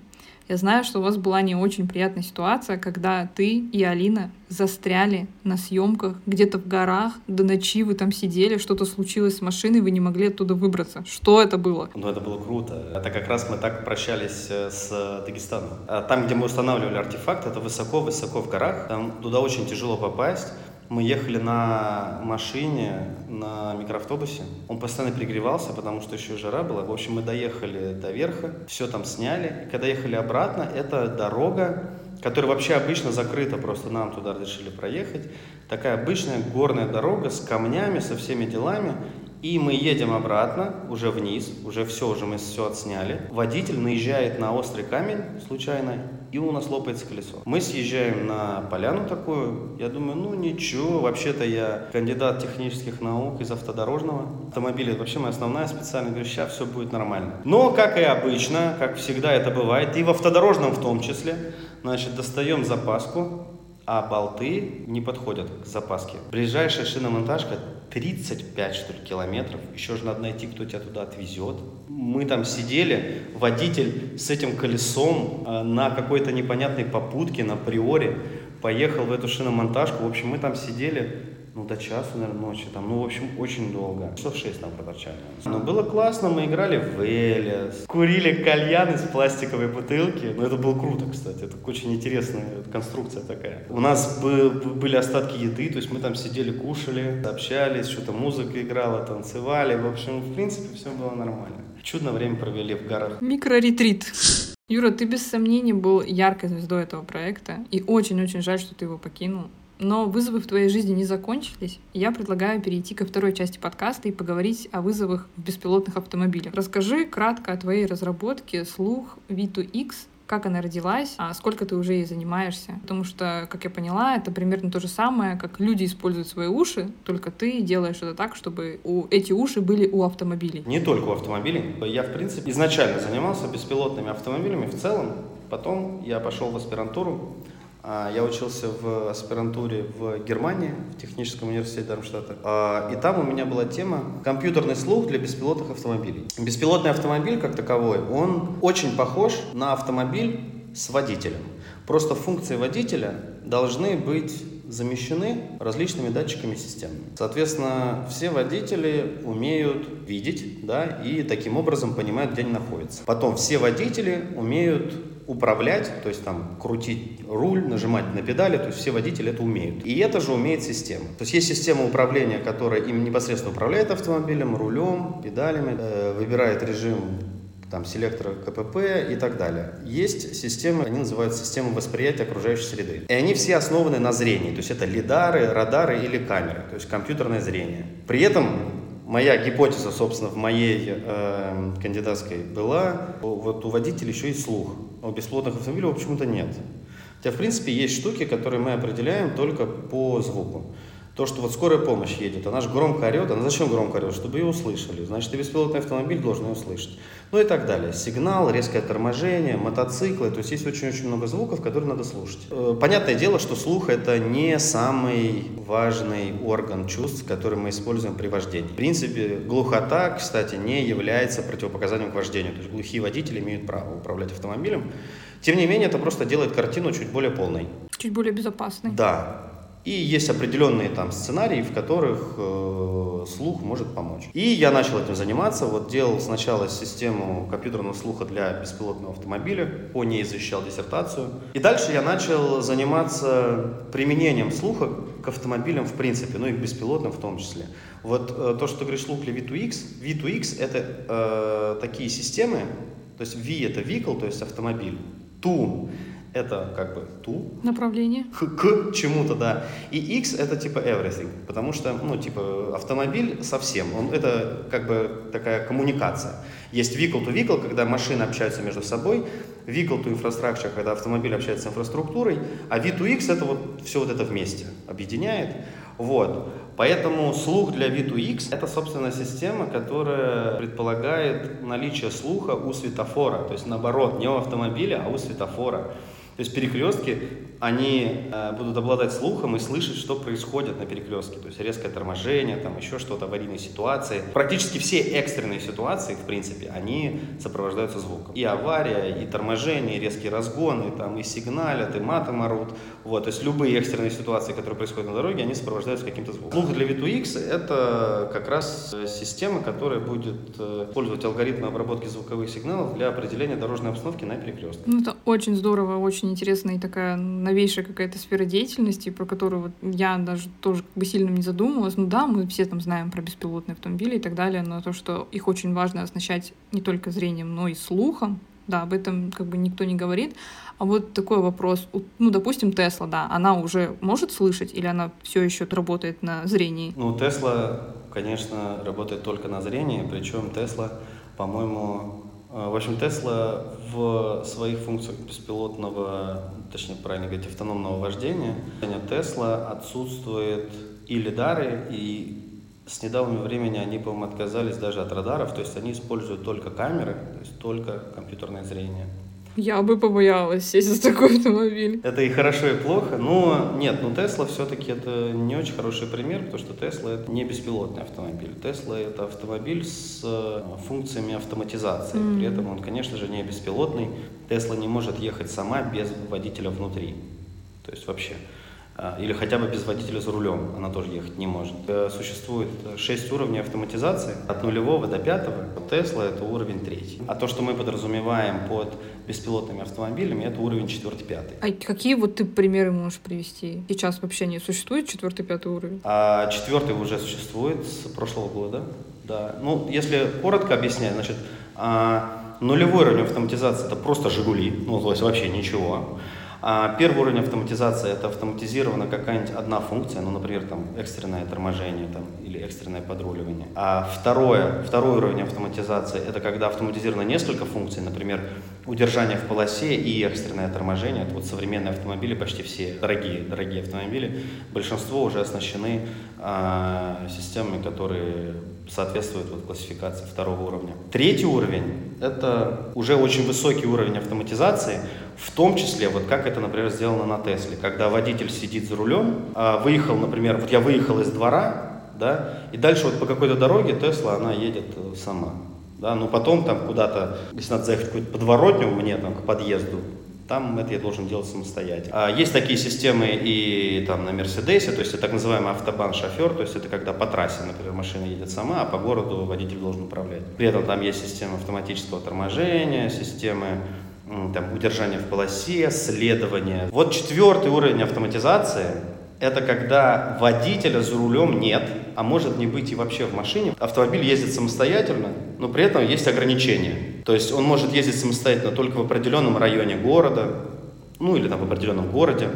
я знаю, что у вас была не очень приятная ситуация, когда ты и Алина застряли на съемках где-то в горах, до ночи вы там сидели, что-то случилось с машиной, вы не могли оттуда выбраться. Что это было? Ну, это было круто. Это как раз мы так прощались э, с Дагестаном. А там, где мы устанавливали артефакт, это высоко-высоко в горах. Там туда очень тяжело попасть. Мы ехали на машине, на микроавтобусе. Он постоянно перегревался, потому что еще жара была. В общем, мы доехали до верха, все там сняли. И когда ехали обратно, это дорога, которая вообще обычно закрыта, просто нам туда решили проехать. Такая обычная горная дорога с камнями, со всеми делами. И мы едем обратно, уже вниз, уже все, уже мы все отсняли. Водитель наезжает на острый камень случайно, и у нас лопается колесо. Мы съезжаем на поляну такую, я думаю, ну ничего, вообще-то я кандидат технических наук из автодорожного. Автомобили это вообще моя основная специальность, говорю, сейчас все будет нормально. Но, как и обычно, как всегда это бывает, и в автодорожном в том числе, значит, достаем запаску, а болты не подходят к запаске. Ближайшая шиномонтажка 35, что ли, километров. Еще же надо найти, кто тебя туда отвезет. Мы там сидели, водитель с этим колесом э, на какой-то непонятной попутке, на приоре, поехал в эту шиномонтажку. В общем, мы там сидели, ну, до часу, наверное, ночи, там, ну, в общем, очень долго. Часов шесть нам проторчали. Но было классно, мы играли в Элис, курили кальян из пластиковой бутылки. Ну, это было круто, кстати, это очень интересная конструкция такая. У нас были остатки еды, то есть мы там сидели, кушали, общались, что-то музыка играла, танцевали. В общем, в принципе, все было нормально. Чудно время провели в горах. Микроретрит. Юра, ты без сомнений был яркой звездой этого проекта, и очень-очень жаль, что ты его покинул. Но вызовы в твоей жизни не закончились. Я предлагаю перейти ко второй части подкаста и поговорить о вызовах в беспилотных автомобилях. Расскажи кратко о твоей разработке слух V2X как она родилась, а сколько ты уже ей занимаешься. Потому что, как я поняла, это примерно то же самое, как люди используют свои уши, только ты делаешь это так, чтобы у, эти уши были у автомобилей. Не только у автомобилей. Я, в принципе, изначально занимался беспилотными автомобилями в целом. Потом я пошел в аспирантуру я учился в аспирантуре в Германии, в техническом университете Дармштадта. А, и там у меня была тема «Компьютерный слух для беспилотных автомобилей». Беспилотный автомобиль, как таковой, он очень похож на автомобиль с водителем. Просто функции водителя должны быть замещены различными датчиками системы. Соответственно, все водители умеют видеть, да, и таким образом понимают, где они находятся. Потом все водители умеют управлять, то есть там крутить руль, нажимать на педали, то есть все водители это умеют. И это же умеет система. То есть есть система управления, которая им непосредственно управляет автомобилем, рулем, педалями, э, выбирает режим там селектора КПП и так далее. Есть системы, они называются системы восприятия окружающей среды. И они все основаны на зрении, то есть это лидары, радары или камеры, то есть компьютерное зрение. При этом моя гипотеза, собственно, в моей э, кандидатской была, вот у водителей еще есть слух, у бесплотных автомобилей почему-то нет. Хотя, в принципе, есть штуки, которые мы определяем только по звуку. То, что вот скорая помощь едет, она же громко орет, она зачем громко орет? Чтобы ее услышали. Значит, и беспилотный автомобиль должен ее услышать. Ну и так далее. Сигнал, резкое торможение, мотоциклы. То есть есть очень-очень много звуков, которые надо слушать. Э, понятное дело, что слух это не самый важный орган чувств, который мы используем при вождении. В принципе, глухота, кстати, не является противопоказанием к вождению. То есть глухие водители имеют право управлять автомобилем. Тем не менее, это просто делает картину чуть более полной. Чуть более безопасной. Да, и есть определенные там сценарии, в которых э, слух может помочь. И я начал этим заниматься. Вот делал сначала систему компьютерного слуха для беспилотного автомобиля, по ней защищал диссертацию. И дальше я начал заниматься применением слуха к автомобилям в принципе, ну и к беспилотным в том числе. Вот э, то, что ты говоришь, слух для V2X. V2X это э, такие системы, то есть V это vehicle, то есть автомобиль. Two это как бы ту. Направление. К, к чему-то, да. И X это типа everything, потому что, ну, типа, автомобиль совсем, он, это как бы такая коммуникация. Есть vehicle to vehicle, когда машины общаются между собой, vehicle to infrastructure, когда автомобиль общается с инфраструктурой, а V to X это вот все вот это вместе объединяет. Вот. Поэтому слух для V2X – это, собственно, система, которая предполагает наличие слуха у светофора. То есть, наоборот, не у автомобиля, а у светофора. То есть перекрестки, они э, будут обладать слухом и слышать, что происходит на перекрестке. То есть резкое торможение, там еще что-то, аварийные ситуации. Практически все экстренные ситуации, в принципе, они сопровождаются звуком. И авария, и торможение, и резкие разгоны, там, и сигналят, и матом орут. Вот, то есть любые экстренные ситуации, которые происходят на дороге, они сопровождаются каким-то звуком. Слух для V2X — это как раз э, система, которая будет э, использовать алгоритмы обработки звуковых сигналов для определения дорожной обстановки на перекрестке. Ну, это очень здорово, очень интересная и такая новейшая какая-то сфера деятельности, про которую вот я даже тоже как бы сильно не задумывалась. Ну да, мы все там знаем про беспилотные автомобили и так далее, но то, что их очень важно оснащать не только зрением, но и слухом, да, об этом как бы никто не говорит. А вот такой вопрос. Ну, допустим, Тесла, да, она уже может слышать или она все еще работает на зрении? Ну, Тесла, конечно, работает только на зрении, причем Тесла, по-моему, в общем, Тесла в своих функциях беспилотного, точнее, правильно говорить, автономного вождения, Тесла отсутствует и лидары, и с недавнего времени они, по-моему, отказались даже от радаров, то есть они используют только камеры, то есть только компьютерное зрение. Я бы побоялась сесть за такой автомобиль. Это и хорошо, и плохо. Но нет, ну Тесла все-таки это не очень хороший пример, потому что Тесла это не беспилотный автомобиль. Тесла это автомобиль с э, функциями автоматизации. Мм. При этом он, конечно же, не беспилотный. Тесла не может ехать сама без водителя внутри. То есть вообще. А, или хотя бы без водителя за рулем, она тоже ехать не может. Э, существует 6 уровней автоматизации, от нулевого до пятого. Тесла это уровень третий. А то, что мы подразумеваем под беспилотными автомобилями, это уровень четвертый, пятый. А какие вот ты примеры можешь привести? Сейчас вообще не существует четвертый, пятый уровень? А четвертый уже существует с прошлого года. Да. Ну, если коротко объяснять, значит, а, нулевой уровень автоматизации это просто Жигули, ну, то есть вообще ничего. А первый уровень автоматизации – это автоматизирована какая-нибудь одна функция, ну, например, там, экстренное торможение там, или экстренное подруливание. А второе, второй уровень автоматизации – это когда автоматизировано несколько функций, например, удержание в полосе и экстренное торможение. Это вот современные автомобили, почти все дорогие, дорогие автомобили, большинство уже оснащены а, системами, которые соответствуют вот классификации второго уровня. Третий уровень – это уже очень высокий уровень автоматизации, в том числе, вот как это, например, сделано на Тесле, когда водитель сидит за рулем, а выехал, например, вот я выехал из двора, да, и дальше вот по какой-то дороге Тесла, она едет э, сама. Да, но потом там куда-то, если надо заехать в какую-то подворотню мне там к подъезду, там это я должен делать самостоятельно. А есть такие системы и там на Мерседесе, то есть это так называемый автобан-шофер, то есть это когда по трассе, например, машина едет сама, а по городу водитель должен управлять. При этом там есть система автоматического торможения, системы там, удержания в полосе, следования. Вот четвертый уровень автоматизации – это когда водителя за рулем нет, а может не быть и вообще в машине. Автомобиль ездит самостоятельно, но при этом есть ограничения. То есть он может ездить самостоятельно только в определенном районе города, ну или там в определенном городе.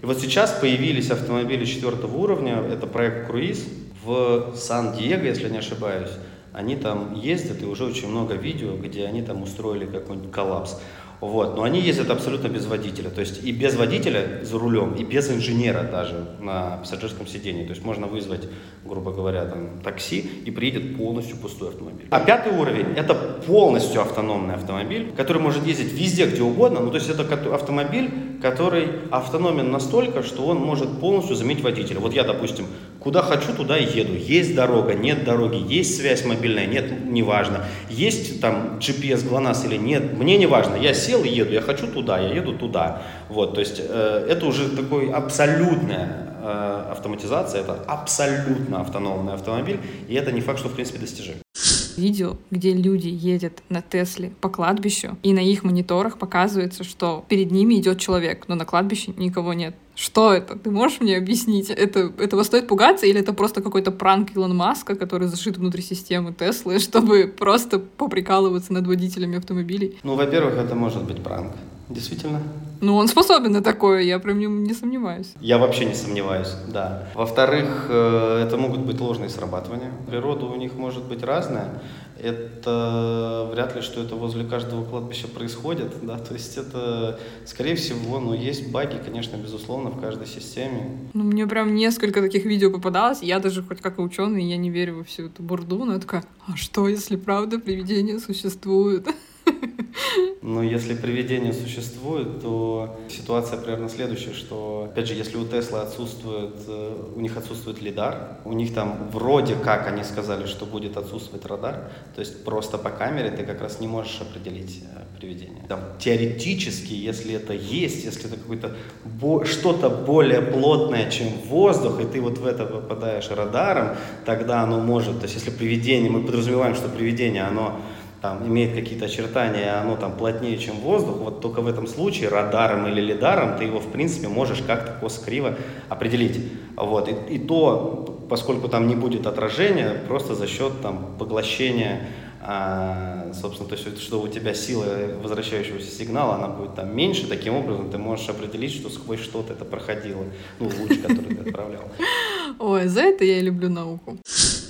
И вот сейчас появились автомобили четвертого уровня, это проект «Круиз» в Сан-Диего, если не ошибаюсь. Они там ездят, и уже очень много видео, где они там устроили какой-нибудь коллапс. Вот. Но они ездят абсолютно без водителя. То есть и без водителя за рулем, и без инженера даже на пассажирском сидении. То есть можно вызвать, грубо говоря, там, такси и приедет полностью пустой автомобиль. А пятый уровень – это полностью автономный автомобиль, который может ездить везде, где угодно. Ну, то есть это автомобиль, который автономен настолько, что он может полностью заменить водителя. Вот я, допустим, Куда хочу, туда и еду. Есть дорога, нет дороги, есть связь мобильная, нет, неважно. Есть там GPS ГЛОНАСС или нет, мне не важно. Я сел и еду, я хочу туда, я еду туда. Вот, то есть э, это уже такой абсолютная э, автоматизация, это абсолютно автономный автомобиль, и это не факт, что в принципе достижимо видео, где люди едут на Тесле по кладбищу, и на их мониторах показывается, что перед ними идет человек, но на кладбище никого нет. Что это? Ты можешь мне объяснить? Это, этого стоит пугаться или это просто какой-то пранк Илон Маска, который зашит внутри системы Теслы, чтобы просто поприкалываться над водителями автомобилей? Ну, во-первых, это может быть пранк. Действительно. Ну, он способен на такое, я прям нем не сомневаюсь. Я вообще не сомневаюсь, да. Во-вторых, э, это могут быть ложные срабатывания. Природа у них может быть разная. Это вряд ли, что это возле каждого кладбища происходит, да, то есть это, скорее всего, ну, есть баги, конечно, безусловно, в каждой системе. Ну, мне прям несколько таких видео попадалось, я даже хоть как ученый, я не верю во всю эту бурду, но я такая, а что, если правда привидения существуют? Но если привидение существует, то ситуация примерно следующая, что, опять же, если у Тесла отсутствует, э, у них отсутствует лидар, у них там вроде как они сказали, что будет отсутствовать радар, то есть просто по камере ты как раз не можешь определить э, привидение. Там, теоретически, если это есть, если это какое-то бо- что-то более плотное, чем воздух, и ты вот в это попадаешь радаром, тогда оно может, то есть если привидение, мы подразумеваем, что привидение, оно там, имеет какие-то очертания, оно там плотнее, чем воздух, вот только в этом случае радаром или лидаром ты его, в принципе, можешь как-то косо-криво определить. Вот. И, и то, поскольку там не будет отражения, просто за счет там, поглощения а, собственно, то есть, что у тебя сила возвращающегося сигнала, она будет там меньше, таким образом ты можешь определить, что сквозь что-то это проходило, ну, луч, который ты отправлял. Ой, за это я люблю науку.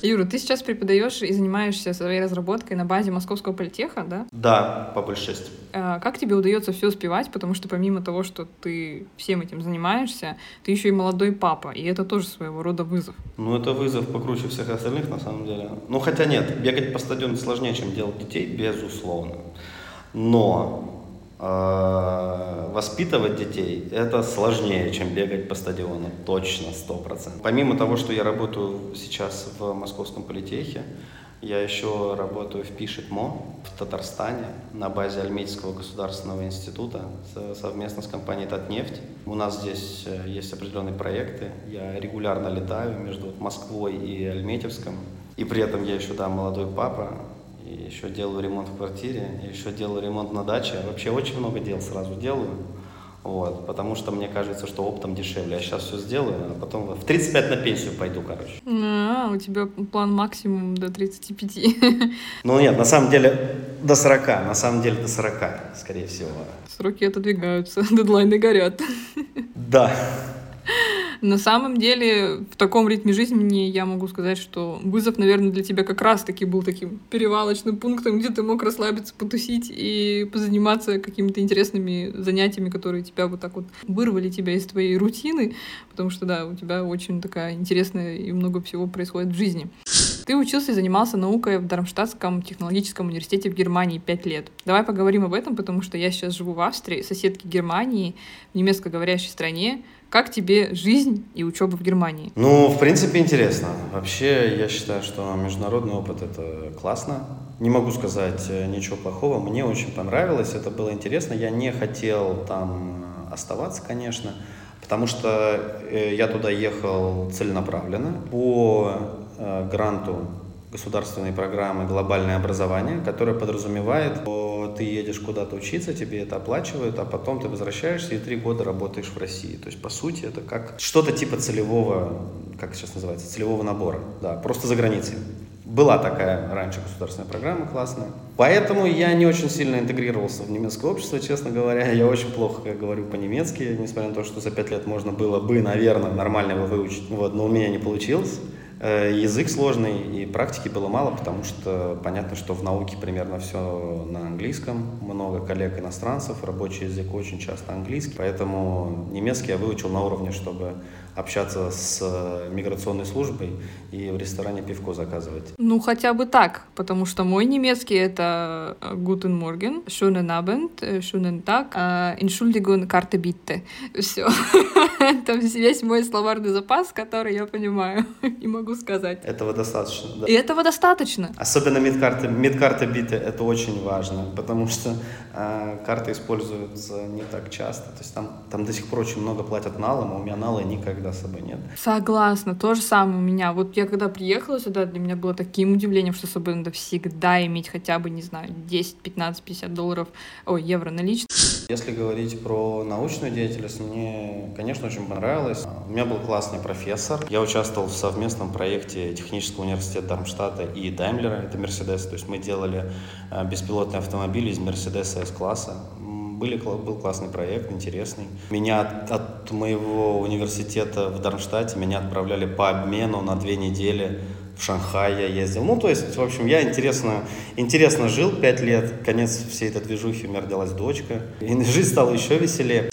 Юра, ты сейчас преподаешь и занимаешься своей разработкой на базе Московского политеха, да? Да, по большей части. А как тебе удается все успевать? Потому что помимо того, что ты всем этим занимаешься, ты еще и молодой папа, и это тоже своего рода вызов. Ну, это вызов покруче всех остальных, на самом деле. Ну, хотя нет, бегать по стадиону сложнее, чем делать детей, безусловно. Но воспитывать детей это сложнее, чем бегать по стадиону, точно, сто процентов. Помимо того, что я работаю сейчас в Московском политехе, Я еще работаю в Пишетмо в Татарстане на базе Альметьевского государственного института совместно с компанией Татнефть. У нас здесь э, есть определенные проекты. Я регулярно летаю между Москвой и Альметьевском. И при этом я еще, да, молодой папа, и еще делаю ремонт в квартире, и еще делаю ремонт на даче. Вообще очень много дел сразу делаю. Вот, потому что мне кажется, что оптом дешевле. Я сейчас все сделаю, а потом в 35 на пенсию пойду, короче. А, у тебя план максимум до 35. Ну нет, на самом деле до 40, на самом деле до 40, скорее всего. Сроки отодвигаются, дедлайны горят. Да. На самом деле, в таком ритме жизни я могу сказать, что вызов, наверное, для тебя как раз-таки был таким перевалочным пунктом, где ты мог расслабиться, потусить и позаниматься какими-то интересными занятиями, которые тебя вот так вот вырвали тебя из твоей рутины, потому что, да, у тебя очень такая интересная и много всего происходит в жизни. Ты учился и занимался наукой в Дармштадтском технологическом университете в Германии пять лет. Давай поговорим об этом, потому что я сейчас живу в Австрии, соседке Германии, в немецкоговорящей стране. Как тебе жизнь и учеба в Германии? Ну, в принципе, интересно. Вообще, я считаю, что международный опыт — это классно. Не могу сказать э, ничего плохого. Мне очень понравилось, это было интересно. Я не хотел там оставаться, конечно, потому что э, я туда ехал целенаправленно по э, гранту государственной программы «Глобальное образование», которая подразумевает, ты едешь куда-то учиться, тебе это оплачивают, а потом ты возвращаешься и три года работаешь в России. То есть, по сути, это как что-то типа целевого, как сейчас называется, целевого набора, да, просто за границей. Была такая раньше государственная программа классная. Поэтому я не очень сильно интегрировался в немецкое общество, честно говоря. Я очень плохо говорю по-немецки, несмотря на то, что за пять лет можно было бы, наверное, нормально его выучить. Вот, но у меня не получилось. Э, язык сложный, и практики было мало, потому что понятно, что в науке примерно все на английском, много коллег иностранцев, рабочий язык очень часто английский, поэтому немецкий я выучил на уровне, чтобы общаться с э, миграционной службой и в ресторане пивко заказывать. Ну, хотя бы так, потому что мой немецкий — это э, Guten Morgen, Schönen Abend, э, Schönen Tag, Entschuldigung, Karte bitte. Все. Это весь мой словарный запас, который я понимаю и могу сказать. Этого достаточно, да. И этого достаточно. Особенно медкарты, медкарты биты — это очень важно, потому что э, карты используются не так часто. То есть там, там до сих пор очень много платят налом, а у меня налы никогда никогда с собой нет. Согласна, то же самое у меня. Вот я когда приехала сюда, для меня было таким удивлением, что с собой надо всегда иметь хотя бы, не знаю, 10, 15, 50 долларов, ой, евро наличных. Если говорить про научную деятельность, мне, конечно, очень понравилось. У меня был классный профессор. Я участвовал в совместном проекте Технического университета Дармштадта и Даймлера, это Мерседес. То есть мы делали э, беспилотные автомобили из Мерседеса S-класса. Были, был классный проект, интересный. Меня от, от моего университета в Дармштадте меня отправляли по обмену на две недели в Шанхай я ездил. Ну, то есть, в общем, я интересно, интересно жил пять лет. Конец всей этой движухи, у меня родилась дочка. И жизнь стала еще веселее.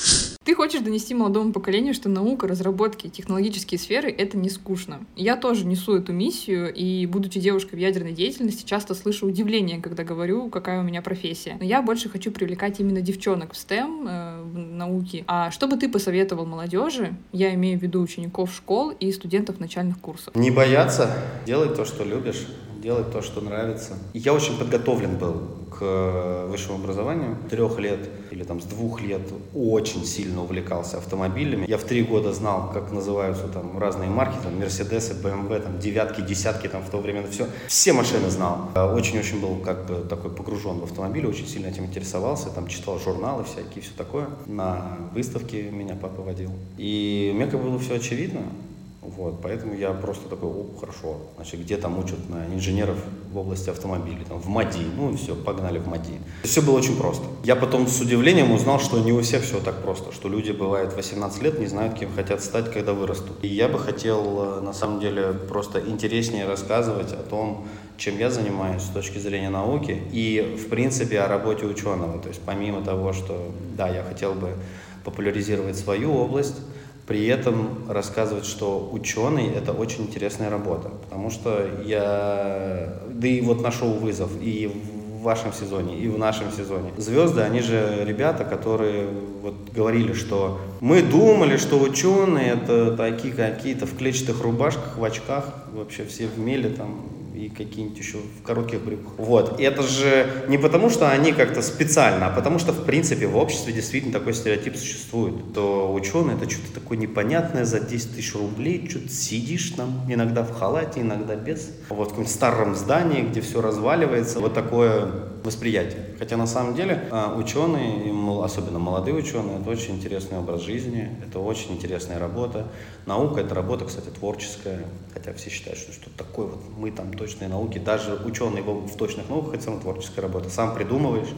Ты хочешь донести молодому поколению, что наука, разработки, технологические сферы — это не скучно. Я тоже несу эту миссию, и, будучи девушкой в ядерной деятельности, часто слышу удивление, когда говорю, какая у меня профессия. Но я больше хочу привлекать именно девчонок в STEM, э, в науке. А что бы ты посоветовал молодежи, я имею в виду учеников школ и студентов начальных курсов? Не бояться, делать то, что любишь, делать то, что нравится. Я очень подготовлен был к э, высшему образованию. Трех лет или там с двух лет очень сильно увлекался автомобилями. Я в три года знал, как называются там разные марки, там Мерседесы, БМВ, там девятки, десятки там в то время, все. Все машины знал. Очень-очень был как бы такой погружен в автомобили, очень сильно этим интересовался, там читал журналы всякие, все такое. На выставке меня папа водил. И мне как бы было все очевидно. Вот, поэтому я просто такой, о, хорошо, значит, где там учат на инженеров в области автомобилей, там, в МАДИ, ну и все, погнали в МАДИ. Все было очень просто. Я потом с удивлением узнал, что не у всех все так просто, что люди, бывает, 18 лет не знают, кем хотят стать, когда вырастут. И я бы хотел, э, на самом деле, просто интереснее рассказывать о том, чем я занимаюсь с точки зрения науки и, в принципе, о работе ученого. То есть помимо того, что, да, я хотел бы популяризировать свою область, при этом рассказывать, что ученый – это очень интересная работа, потому что я, да и вот на шоу «Вызов», и в вашем сезоне, и в нашем сезоне. Звезды, они же ребята, которые вот говорили, что мы думали, что ученые – это такие какие-то в клетчатых рубашках, в очках, вообще все в меле там, и какие-нибудь еще в коротких брюках. Вот. И это же не потому, что они как-то специально, а потому что, в принципе, в обществе действительно такой стереотип существует. То ученый это что-то такое непонятное за 10 тысяч рублей, что-то сидишь там, иногда в халате, иногда без. Вот в каком-нибудь старом здании, где все разваливается. Вот такое восприятие. Хотя на самом деле а, ученые, особенно молодые ученые, это очень интересный образ жизни, это очень интересная работа. Наука — это работа, кстати, творческая, хотя все считают, что что такое вот мы там точные науки, даже ученые в точных науках — это все творческая работа. Сам придумываешь,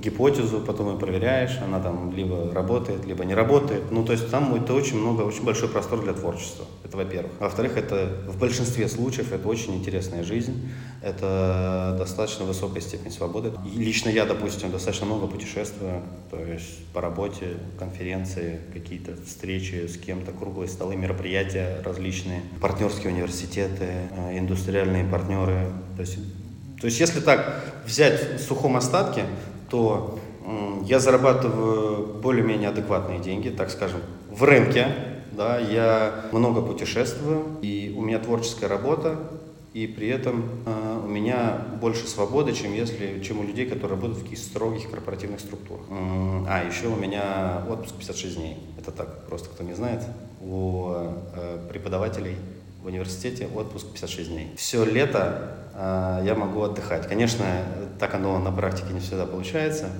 гипотезу, потом ее проверяешь, она там либо работает, либо не работает. Ну, то есть там это очень много, очень большой простор для творчества. Это во-первых. Во-вторых, это в большинстве случаев это очень интересная жизнь, это достаточно высокая степень свободы. И лично я, допустим, достаточно много путешествую, то есть по работе, конференции, какие-то встречи с кем-то, круглые столы, мероприятия различные, партнерские университеты, э, индустриальные партнеры. То есть то есть, если так взять в сухом остатке, то я зарабатываю более-менее адекватные деньги, так скажем, в рынке, да, я много путешествую, и у меня творческая работа, и при этом э, у меня больше свободы, чем, если, чем у людей, которые работают в таких строгих корпоративных структурах. А, еще у меня отпуск 56 дней. Это так, просто кто не знает. У э, преподавателей в университете отпуск 56 дней. Все лето э, я могу отдыхать. Конечно, так оно на практике не всегда получается,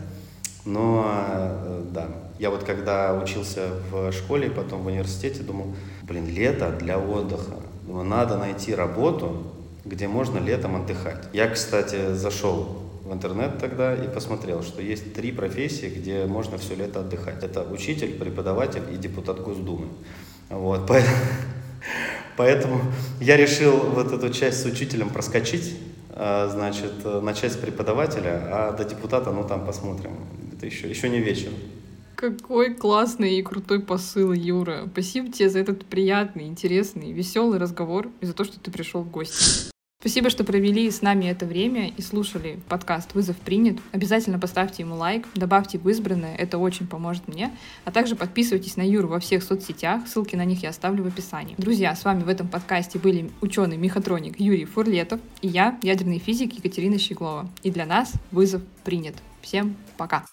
но э, да. Я вот когда учился в школе, потом в университете, думал, блин, лето для отдыха. Думаю, надо найти работу, где можно летом отдыхать. Я, кстати, зашел в интернет тогда и посмотрел, что есть три профессии, где можно все лето отдыхать. Это учитель, преподаватель и депутат Госдумы. Вот, поэтому, Поэтому я решил вот эту часть с учителем проскочить, а, значит, начать с преподавателя, а до депутата, ну там посмотрим. Это еще, еще не вечер. Какой классный и крутой посыл, Юра. Спасибо тебе за этот приятный, интересный, веселый разговор и за то, что ты пришел в гости. Спасибо, что провели с нами это время и слушали подкаст «Вызов принят». Обязательно поставьте ему лайк, добавьте в избранное, это очень поможет мне. А также подписывайтесь на Юру во всех соцсетях, ссылки на них я оставлю в описании. Друзья, с вами в этом подкасте были ученый-мехатроник Юрий Фурлетов и я, ядерный физик Екатерина Щеглова. И для нас вызов принят. Всем пока!